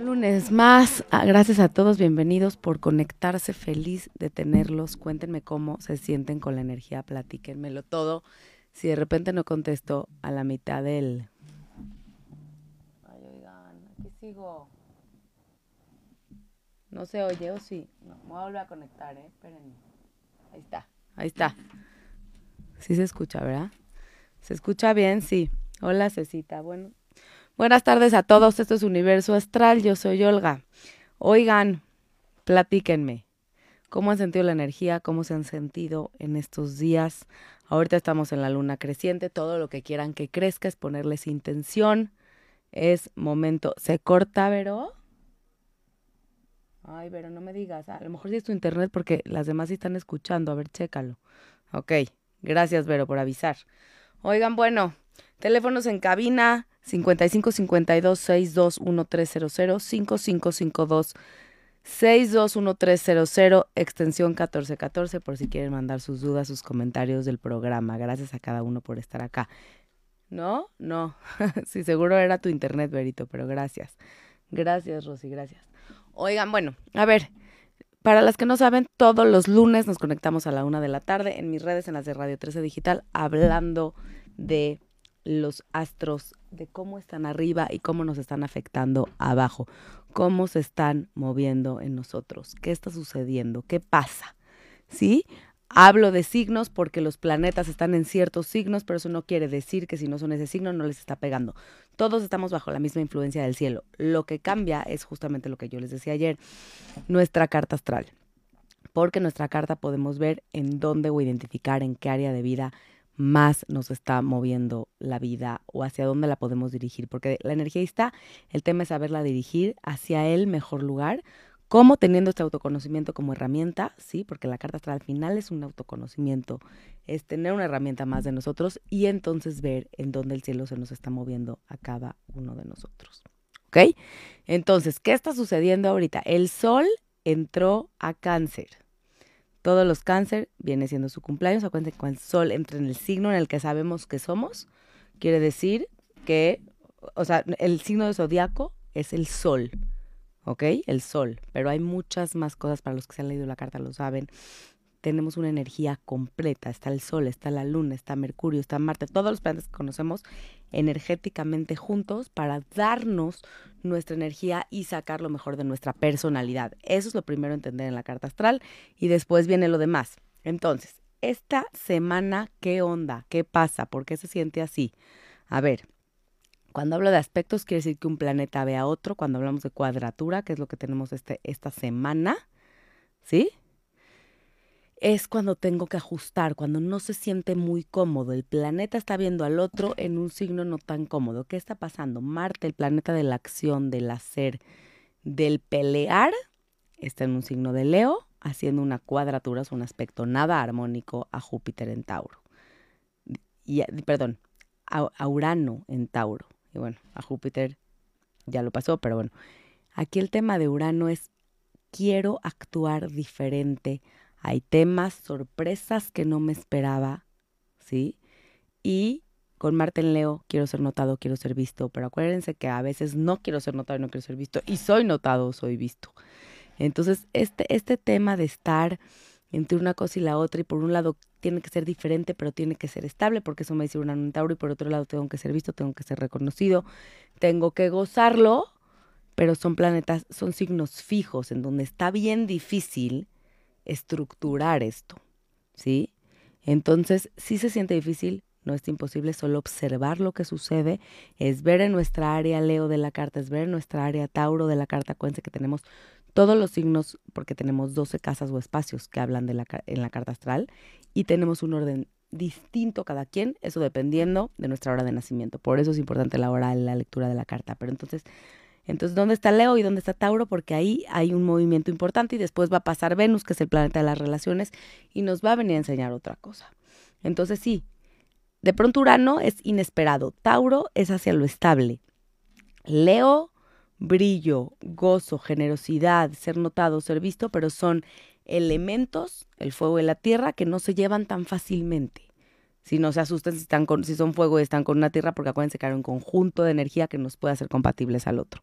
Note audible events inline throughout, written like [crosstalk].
lunes más. Ah, gracias a todos, bienvenidos por conectarse. Feliz de tenerlos. Cuéntenme cómo se sienten con la energía, platíquenmelo todo. Si de repente no contesto a la mitad del. Ay, oigan, aquí sigo. No se oye o sí. No, me voy a volver a conectar, ¿eh? Espérenme. Ahí está, ahí está. Sí se escucha, ¿verdad? ¿Se escucha bien? Sí. Hola, Cecita. Bueno, Buenas tardes a todos, esto es Universo Astral, yo soy Olga. Oigan, platíquenme, ¿cómo han sentido la energía? ¿Cómo se han sentido en estos días? Ahorita estamos en la luna creciente, todo lo que quieran que crezca es ponerles intención. Es momento. ¿Se corta, Vero? Ay, Vero, no me digas. A lo mejor sí es tu internet porque las demás sí están escuchando. A ver, chécalo. Ok, gracias, Vero, por avisar. Oigan, bueno, teléfonos en cabina 55 52 621300 5552 621300 extensión 1414 por si quieren mandar sus dudas, sus comentarios del programa. Gracias a cada uno por estar acá. ¿No? No. [laughs] sí, seguro era tu internet, Berito, pero gracias. Gracias, Rosy, gracias. Oigan, bueno, a ver, para las que no saben, todos los lunes nos conectamos a la una de la tarde en mis redes, en las de Radio 13 Digital, hablando de los astros, de cómo están arriba y cómo nos están afectando abajo, cómo se están moviendo en nosotros, qué está sucediendo, qué pasa. ¿Sí? Hablo de signos porque los planetas están en ciertos signos, pero eso no quiere decir que si no son ese signo no les está pegando. Todos estamos bajo la misma influencia del cielo. Lo que cambia es justamente lo que yo les decía ayer, nuestra carta astral. Porque nuestra carta podemos ver en dónde o identificar en qué área de vida más nos está moviendo la vida o hacia dónde la podemos dirigir, porque la energía está, el tema es saberla dirigir hacia el mejor lugar, como teniendo este autoconocimiento como herramienta, sí, porque la carta astral al final es un autoconocimiento, es tener una herramienta más de nosotros y entonces ver en dónde el cielo se nos está moviendo a cada uno de nosotros. ¿Ok? Entonces, ¿qué está sucediendo ahorita? El sol entró a cáncer. Todos los cáncer viene siendo su cumpleaños. Acuérdense cuando el sol entra en el signo en el que sabemos que somos, quiere decir que, o sea, el signo de zodiaco es el sol. ¿Ok? El sol. Pero hay muchas más cosas para los que se han leído la carta, lo saben tenemos una energía completa. Está el Sol, está la Luna, está Mercurio, está Marte, todos los planetas que conocemos energéticamente juntos para darnos nuestra energía y sacar lo mejor de nuestra personalidad. Eso es lo primero a entender en la carta astral y después viene lo demás. Entonces, esta semana, ¿qué onda? ¿Qué pasa? ¿Por qué se siente así? A ver, cuando hablo de aspectos, quiere decir que un planeta ve a otro. Cuando hablamos de cuadratura, que es lo que tenemos este, esta semana, ¿sí? Es cuando tengo que ajustar, cuando no se siente muy cómodo. El planeta está viendo al otro en un signo no tan cómodo. ¿Qué está pasando? Marte, el planeta de la acción, del hacer, del pelear, está en un signo de Leo, haciendo una cuadratura, es un aspecto nada armónico a Júpiter en Tauro. Y, perdón, a Urano en Tauro. Y bueno, a Júpiter ya lo pasó, pero bueno. Aquí el tema de Urano es quiero actuar diferente hay temas, sorpresas que no me esperaba, ¿sí? Y con Marten Leo quiero ser notado, quiero ser visto, pero acuérdense que a veces no quiero ser notado y no quiero ser visto, y soy notado, soy visto. Entonces, este, este tema de estar entre una cosa y la otra, y por un lado tiene que ser diferente, pero tiene que ser estable, porque eso me dice un Tauro, y por otro lado tengo que ser visto, tengo que ser reconocido, tengo que gozarlo, pero son planetas, son signos fijos, en donde está bien difícil estructurar esto, ¿sí? Entonces, si se siente difícil, no es imposible, solo observar lo que sucede, es ver en nuestra área Leo de la carta, es ver en nuestra área Tauro de la carta, acuérdense que tenemos todos los signos, porque tenemos 12 casas o espacios que hablan de la, en la carta astral, y tenemos un orden distinto cada quien, eso dependiendo de nuestra hora de nacimiento. Por eso es importante la hora de la lectura de la carta. Pero entonces, entonces, ¿dónde está Leo y dónde está Tauro? Porque ahí hay un movimiento importante y después va a pasar Venus, que es el planeta de las relaciones, y nos va a venir a enseñar otra cosa. Entonces, sí, de pronto Urano es inesperado, Tauro es hacia lo estable. Leo, brillo, gozo, generosidad, ser notado, ser visto, pero son elementos, el fuego y la tierra, que no se llevan tan fácilmente. Si no se asusten si, están si son fuego y están con una tierra, porque acuérdense que hay un conjunto de energía que nos puede hacer compatibles al otro.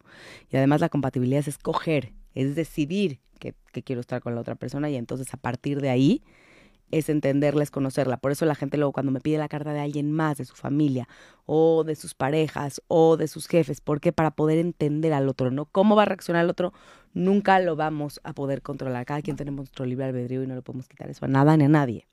Y además la compatibilidad es escoger, es decidir que, quiero estar con la otra persona y entonces a partir de ahí es entenderla, es conocerla. Por eso la gente luego cuando me pide la carta de alguien más, de su familia, o de sus parejas, o de sus jefes, ¿por qué? Para poder entender al otro, ¿no? ¿Cómo va a reaccionar el otro? Nunca lo vamos a poder controlar. Cada quien tenemos nuestro libre albedrío y no le podemos quitar eso a nada ni a nadie.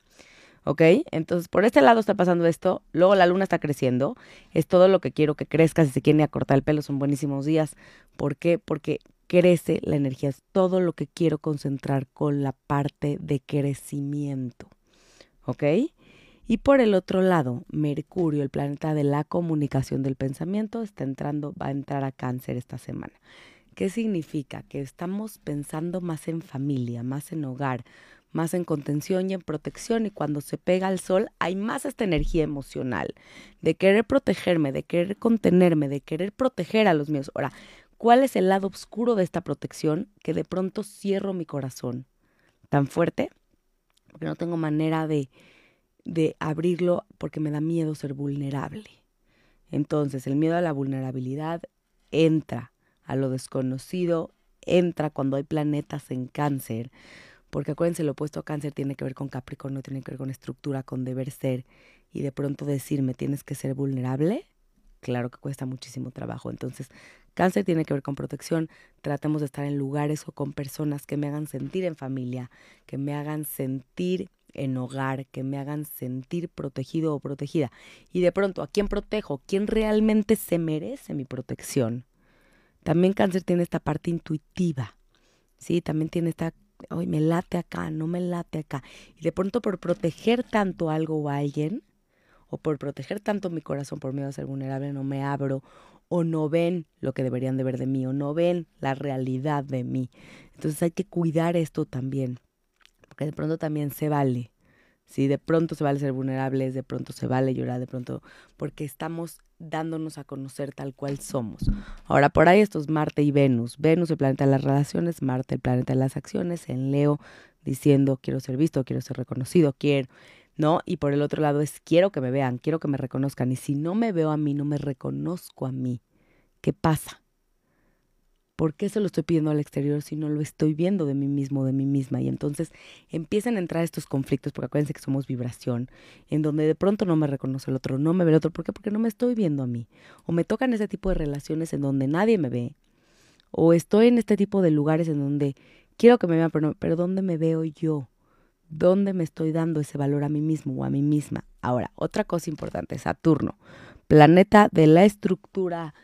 ¿Ok? Entonces, por este lado está pasando esto, luego la luna está creciendo, es todo lo que quiero que crezca, si se quiere acortar el pelo, son buenísimos días. ¿Por qué? Porque crece la energía, es todo lo que quiero concentrar con la parte de crecimiento, ¿ok? Y por el otro lado, Mercurio, el planeta de la comunicación del pensamiento, está entrando, va a entrar a cáncer esta semana. ¿Qué significa? Que estamos pensando más en familia, más en hogar, más en contención y en protección y cuando se pega al sol hay más esta energía emocional de querer protegerme, de querer contenerme, de querer proteger a los míos. Ahora, ¿cuál es el lado oscuro de esta protección que de pronto cierro mi corazón tan fuerte? Porque no tengo manera de, de abrirlo porque me da miedo ser vulnerable. Entonces, el miedo a la vulnerabilidad entra a lo desconocido, entra cuando hay planetas en cáncer porque acuérdense, el opuesto a cáncer tiene que ver con Capricornio, tiene que ver con estructura, con deber ser, y de pronto decirme tienes que ser vulnerable, claro que cuesta muchísimo trabajo. Entonces, cáncer tiene que ver con protección, tratemos de estar en lugares o con personas que me hagan sentir en familia, que me hagan sentir en hogar, que me hagan sentir protegido o protegida. Y de pronto, ¿a quién protejo? ¿Quién realmente se merece mi protección? También cáncer tiene esta parte intuitiva, ¿sí? También tiene esta me late acá, no me late acá. Y de pronto por proteger tanto algo o alguien, o por proteger tanto mi corazón por miedo a ser vulnerable, no me abro, o no ven lo que deberían de ver de mí, o no ven la realidad de mí. Entonces hay que cuidar esto también, porque de pronto también se vale. Sí, de pronto se vale ser vulnerables, de pronto se vale llorar, de pronto, porque estamos dándonos a conocer tal cual somos. Ahora, por ahí estos Marte y Venus. Venus, el planeta de las relaciones, Marte, el planeta de las acciones, en Leo, diciendo quiero ser visto, quiero ser reconocido, quiero, ¿no? Y por el otro lado es quiero que me vean, quiero que me reconozcan. Y si no me veo a mí, no me reconozco a mí, ¿qué pasa? ¿Por qué se lo estoy pidiendo al exterior si no lo estoy viendo de mí mismo, de mí misma? Y entonces empiezan a entrar estos conflictos, porque acuérdense que somos vibración, en donde de pronto no me reconoce el otro, no me ve el otro. ¿Por qué? Porque no me estoy viendo a mí. O me tocan ese tipo de relaciones en donde nadie me ve. O estoy en este tipo de lugares en donde quiero que me vean, pero, pero ¿dónde me veo yo? ¿Dónde me estoy dando ese valor a mí mismo o a mí misma? Ahora, otra cosa importante, Saturno, planeta de la estructura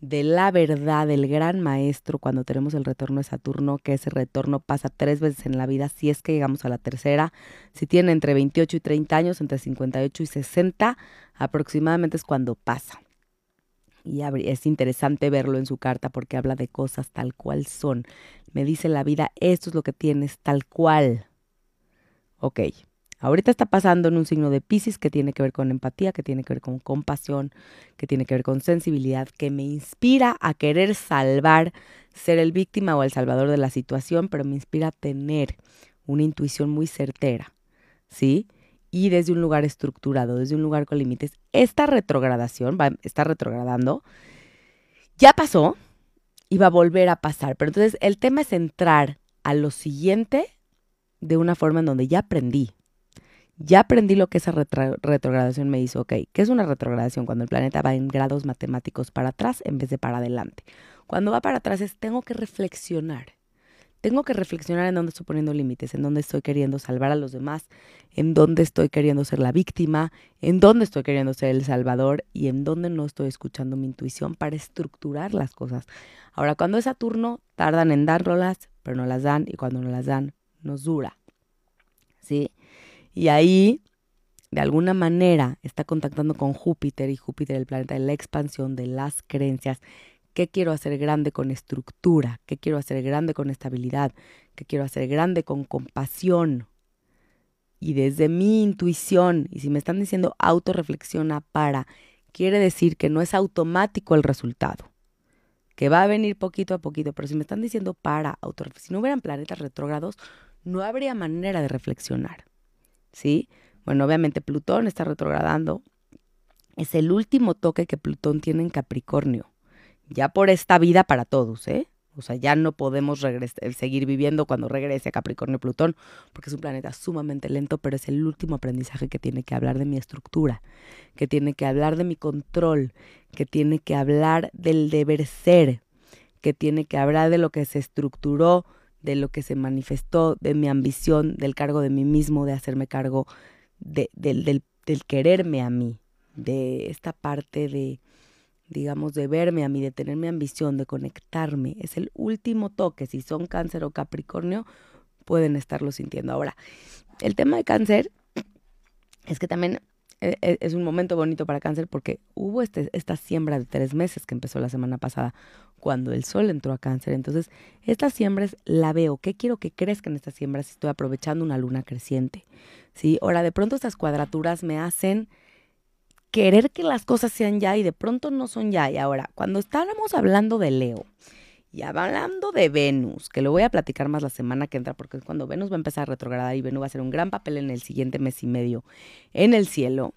de la verdad del gran maestro cuando tenemos el retorno de Saturno, que ese retorno pasa tres veces en la vida, si es que llegamos a la tercera. Si tiene entre 28 y 30 años, entre 58 y 60, aproximadamente es cuando pasa. Y es interesante verlo en su carta porque habla de cosas tal cual son. Me dice la vida, esto es lo que tienes tal cual. Ok, Ahorita está pasando en un signo de Pisces que tiene que ver con empatía, que tiene que ver con compasión, que tiene que ver con sensibilidad, que me inspira a querer salvar, ser el víctima o el salvador de la situación, pero me inspira a tener una intuición muy certera, ¿sí? Y desde un lugar estructurado, desde un lugar con límites. Esta retrogradación, va, está retrogradando, ya pasó y va a volver a pasar. Pero entonces el tema es entrar a lo siguiente de una forma en donde ya aprendí, ya aprendí lo que esa retrogradación me hizo. Ok, ¿qué es una retrogradación? Cuando el planeta va en grados matemáticos para atrás en vez de para adelante. Cuando va para atrás es tengo que reflexionar. Tengo que reflexionar en dónde estoy poniendo límites, en dónde estoy queriendo salvar a los demás, en dónde estoy queriendo ser la víctima, en dónde estoy queriendo ser el salvador y en dónde no estoy escuchando mi intuición para estructurar las cosas. Ahora, cuando es Saturno, tardan en dárnoslas, pero no las dan y cuando no las dan, nos dura. ¿Sí? Y ahí, de alguna manera, está contactando con Júpiter y Júpiter, el planeta de la expansión, de las creencias. ¿Qué quiero hacer grande con estructura? ¿Qué quiero hacer grande con estabilidad? ¿Qué quiero hacer grande con compasión? Y desde mi intuición, y si me están diciendo autorreflexiona para, quiere decir que no es automático el resultado, que va a venir poquito a poquito, pero si me están diciendo para autorreflexionar, si no hubieran planetas retrógrados, no habría manera de reflexionar. ¿Sí? Bueno, obviamente Plutón está retrogradando. Es el último toque que Plutón tiene en Capricornio. Ya por esta vida para todos, ¿eh? O sea, ya no podemos seguir viviendo cuando regrese a Capricornio Plutón, porque es un planeta sumamente lento, pero es el último aprendizaje que tiene que hablar de mi estructura, que tiene que hablar de mi control, que tiene que hablar del deber ser, que tiene que hablar de lo que se estructuró, de lo que se manifestó, de mi ambición, del cargo de mí mismo, de hacerme cargo de, del, del, del quererme a mí, de esta parte de digamos, de verme a mí, de tener mi ambición, de conectarme. Es el último toque. Si son cáncer o capricornio, pueden estarlo sintiendo. Ahora, el tema de cáncer es que también es un momento bonito para cáncer porque hubo este, esta siembra de tres meses que empezó la semana pasada cuando el sol entró a cáncer. Entonces, estas siembras la veo. ¿Qué quiero que crezca en estas siembras si estoy aprovechando una luna creciente? ¿Sí? Ahora, de pronto estas cuadraturas me hacen querer que las cosas sean ya y de pronto no son ya. Y ahora, cuando estábamos hablando de Leo y hablando de Venus, que lo voy a platicar más la semana que entra, porque es cuando Venus va a empezar a retrogradar y Venus va a hacer un gran papel en el siguiente mes y medio en el cielo,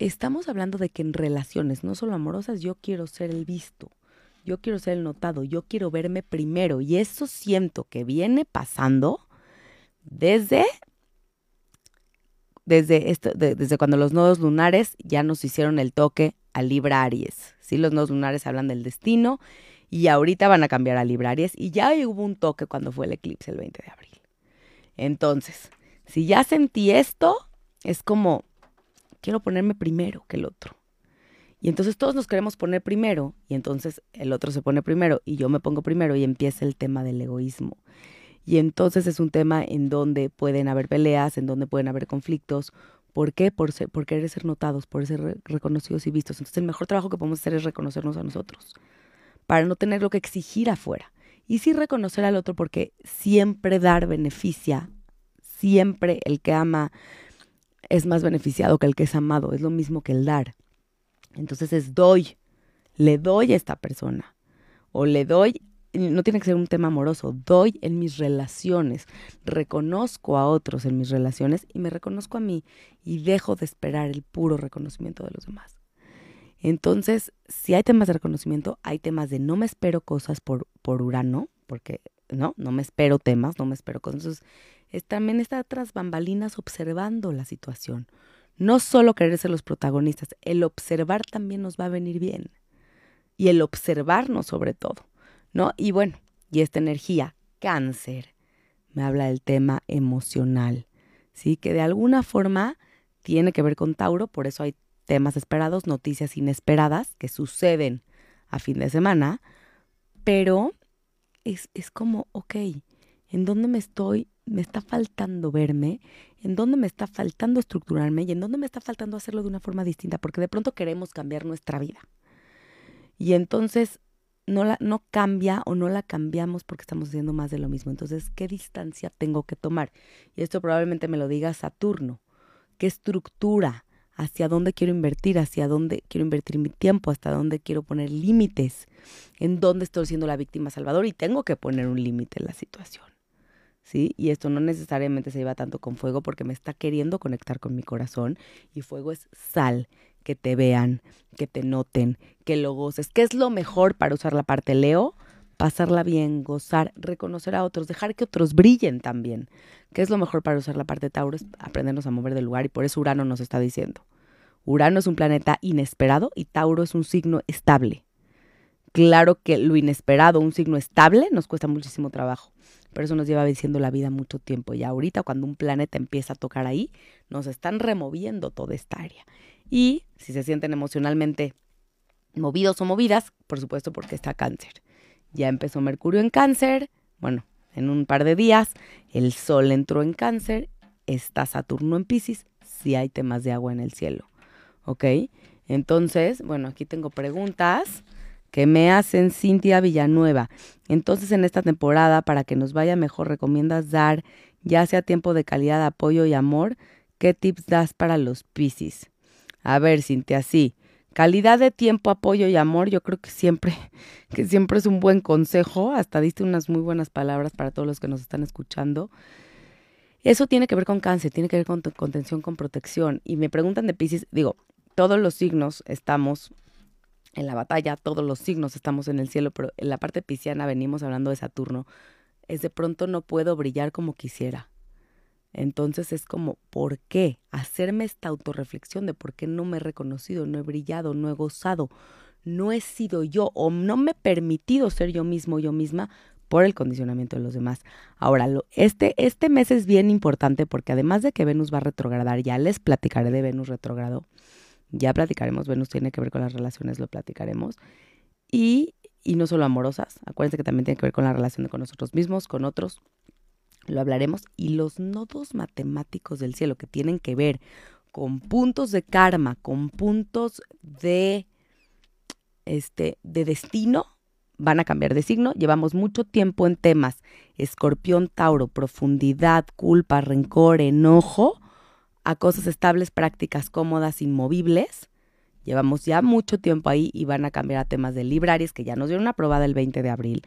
estamos hablando de que en relaciones, no solo amorosas, yo quiero ser el visto. Yo quiero ser el notado, yo quiero verme primero y eso siento que viene pasando desde desde, esto, desde cuando los nodos lunares ya nos hicieron el toque a Libra Aries. ¿sí? Los nodos lunares hablan del destino y ahorita van a cambiar a Libra Aries y ya hubo un toque cuando fue el eclipse el 20 de abril. Entonces, si ya sentí esto, es como, quiero ponerme primero que el otro. Y entonces todos nos queremos poner primero y entonces el otro se pone primero y yo me pongo primero y empieza el tema del egoísmo. Y entonces es un tema en donde pueden haber peleas, en donde pueden haber conflictos. ¿Por qué? Por, ser, por querer ser notados, por ser reconocidos y vistos. Entonces el mejor trabajo que podemos hacer es reconocernos a nosotros, para no tener lo que exigir afuera. Y sí reconocer al otro porque siempre dar beneficia, siempre el que ama es más beneficiado que el que es amado, es lo mismo que el dar. Entonces es doy, le doy a esta persona o le doy no tiene que ser un tema amoroso, doy en mis relaciones, reconozco a otros en mis relaciones y me reconozco a mí y dejo de esperar el puro reconocimiento de los demás. Entonces, si hay temas de reconocimiento, hay temas de no me espero cosas por, por Urano, porque no, no me espero temas, no me espero cosas. Entonces, es, también está tras bambalinas observando la situación. No solo querer ser los protagonistas, el observar también nos va a venir bien. Y el observarnos sobre todo. ¿no? Y bueno, y esta energía, cáncer, me habla del tema emocional, ¿sí? Que de alguna forma tiene que ver con Tauro, por eso hay temas esperados, noticias inesperadas que suceden a fin de semana, pero es, es como, ok, ¿en dónde me estoy? Me está faltando verme, en dónde me está faltando estructurarme y en dónde me está faltando hacerlo de una forma distinta, porque de pronto queremos cambiar nuestra vida. Y entonces no, la, no cambia o no la cambiamos porque estamos haciendo más de lo mismo. Entonces, ¿qué distancia tengo que tomar? Y esto probablemente me lo diga Saturno. ¿Qué estructura? ¿Hacia dónde quiero invertir? ¿Hacia dónde quiero invertir mi tiempo? ¿Hasta dónde quiero poner límites? ¿En dónde estoy siendo la víctima salvador? Y tengo que poner un límite en la situación. ¿Sí? Y esto no necesariamente se lleva tanto con fuego porque me está queriendo conectar con mi corazón y fuego es sal que te vean, que te noten, que lo goces. ¿Qué es lo mejor para usar la parte Leo? Pasarla bien, gozar, reconocer a otros, dejar que otros brillen también. ¿Qué es lo mejor para usar la parte Tauro? Es aprendernos a mover del lugar y por eso Urano nos está diciendo. Urano es un planeta inesperado y Tauro es un signo estable. Claro que lo inesperado, un signo estable, nos cuesta muchísimo trabajo. Pero eso nos lleva diciendo la vida mucho tiempo. Y ahorita cuando un planeta empieza a tocar ahí, nos están removiendo toda esta área. Y si se sienten emocionalmente movidos o movidas, por supuesto porque está cáncer. Ya empezó Mercurio en cáncer, bueno, en un par de días, el Sol entró en cáncer, está Saturno en Pisces, si hay temas de agua en el cielo. ¿Ok? Entonces, bueno, aquí tengo preguntas que me hacen Cintia Villanueva. Entonces, en esta temporada, para que nos vaya mejor, ¿recomiendas dar, ya sea tiempo de calidad, apoyo y amor? ¿Qué tips das para los Pisces? A ver, Cintia, sí. Calidad de tiempo, apoyo y amor, yo creo que siempre, [laughs] que siempre es un buen consejo. Hasta diste unas muy buenas palabras para todos los que nos están escuchando. Eso tiene que ver con cáncer, tiene que ver con contención, con protección. Y me preguntan de Pisces, digo, todos los signos estamos en la batalla, todos los signos estamos en el cielo, pero en la parte pisciana venimos hablando de Saturno, es de pronto no puedo brillar como quisiera. Entonces es como, ¿por qué? Hacerme esta autorreflexión de por qué no me he reconocido, no he brillado, no he gozado, no he sido yo o no me he permitido ser yo mismo, yo misma por el condicionamiento de los demás. Ahora, lo, este, este mes es bien importante porque además de que Venus va a retrogradar, ya les platicaré de Venus retrogrado, ya platicaremos, Venus tiene que ver con las relaciones, lo platicaremos. Y, y no solo amorosas, acuérdense que también tiene que ver con la relación con nosotros mismos, con otros, lo hablaremos. Y los nodos matemáticos del cielo que tienen que ver con puntos de karma, con puntos de, este, de destino, van a cambiar de signo. Llevamos mucho tiempo en temas escorpión, tauro, profundidad, culpa, rencor, enojo a cosas estables, prácticas cómodas, inmovibles. Llevamos ya mucho tiempo ahí y van a cambiar a temas de librarias que ya nos dieron aprobada el 20 de abril.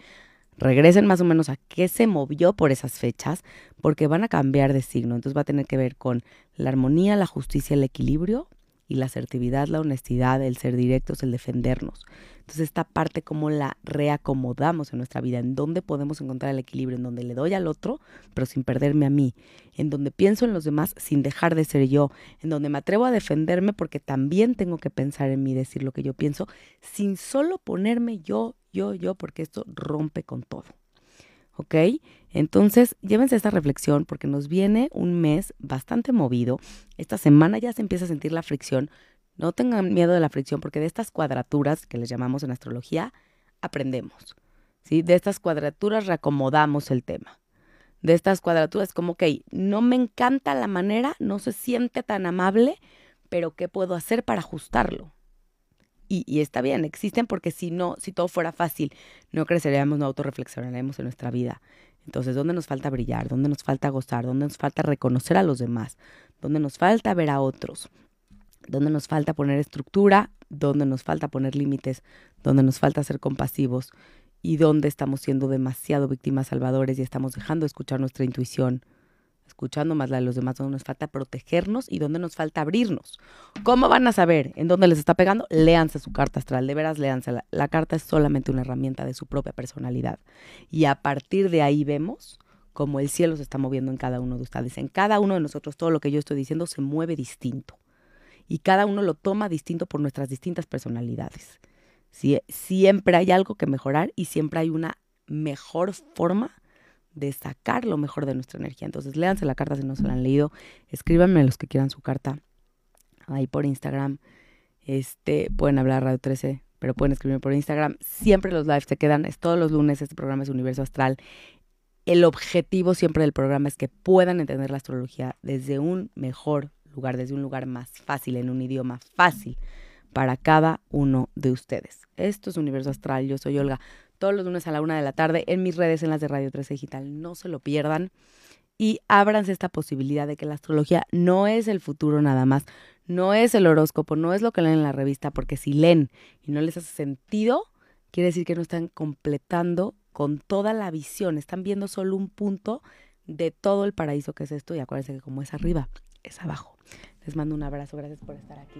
Regresen más o menos a qué se movió por esas fechas, porque van a cambiar de signo. Entonces va a tener que ver con la armonía, la justicia, el equilibrio y la asertividad, la honestidad, el ser directos, el defendernos. Entonces esta parte cómo la reacomodamos en nuestra vida, en dónde podemos encontrar el equilibrio, en donde le doy al otro, pero sin perderme a mí, en donde pienso en los demás sin dejar de ser yo, en donde me atrevo a defenderme porque también tengo que pensar en mí, decir lo que yo pienso, sin solo ponerme yo, yo, yo, porque esto rompe con todo. ¿Ok? Entonces, llévense esta reflexión porque nos viene un mes bastante movido. Esta semana ya se empieza a sentir la fricción, no tengan miedo de la fricción porque de estas cuadraturas que les llamamos en astrología, aprendemos. ¿sí? De estas cuadraturas reacomodamos el tema. De estas cuadraturas como, ok, no me encanta la manera, no se siente tan amable, pero ¿qué puedo hacer para ajustarlo? Y, y, está bien, existen porque si no, si todo fuera fácil, no creceríamos, no autorreflexionaremos en nuestra vida. Entonces, ¿dónde nos falta brillar? ¿Dónde nos falta gozar? ¿Dónde nos falta reconocer a los demás? ¿Dónde nos falta ver a otros? donde nos falta poner estructura, donde nos falta poner límites, donde nos falta ser compasivos y donde estamos siendo demasiado víctimas salvadores y estamos dejando de escuchar nuestra intuición, escuchando más la de los demás, donde nos falta protegernos y donde nos falta abrirnos. ¿Cómo van a saber en dónde les está pegando? Léanse su carta astral, de veras léanse. La, carta es solamente una herramienta de su propia personalidad. Y a partir de ahí vemos cómo el cielo se está moviendo en cada uno de ustedes. En cada uno de nosotros todo lo que yo estoy diciendo se mueve distinto y cada uno lo toma distinto por nuestras distintas personalidades. siempre hay algo que mejorar y siempre hay una mejor forma de sacar lo mejor de nuestra energía. Entonces, léanse la carta si no se la han leído, escríbanme los que quieran su carta ahí por Instagram. Este, pueden hablar Radio 13, pero pueden escribirme por Instagram. Siempre los lives se quedan, es todos los lunes, este programa es Universo Astral. El objetivo siempre del programa es que puedan entender la astrología desde un mejor lugar, desde un lugar más fácil, en un idioma fácil para cada uno de ustedes. Esto es Universo Astral, yo soy Olga, todos los lunes a la una de la tarde en mis redes, en las de Radio 13 Digital, no se lo pierdan. Y ábranse esta posibilidad de que la astrología no es el futuro nada más, no es el horóscopo, no es lo que leen en la revista, porque si leen y no les hace sentido, quiere decir que no están completando con toda la visión, están viendo solo un punto de todo el paraíso que es esto y acuérdense que como es arriba, es abajo. Les mando un abrazo, gracias por estar aquí.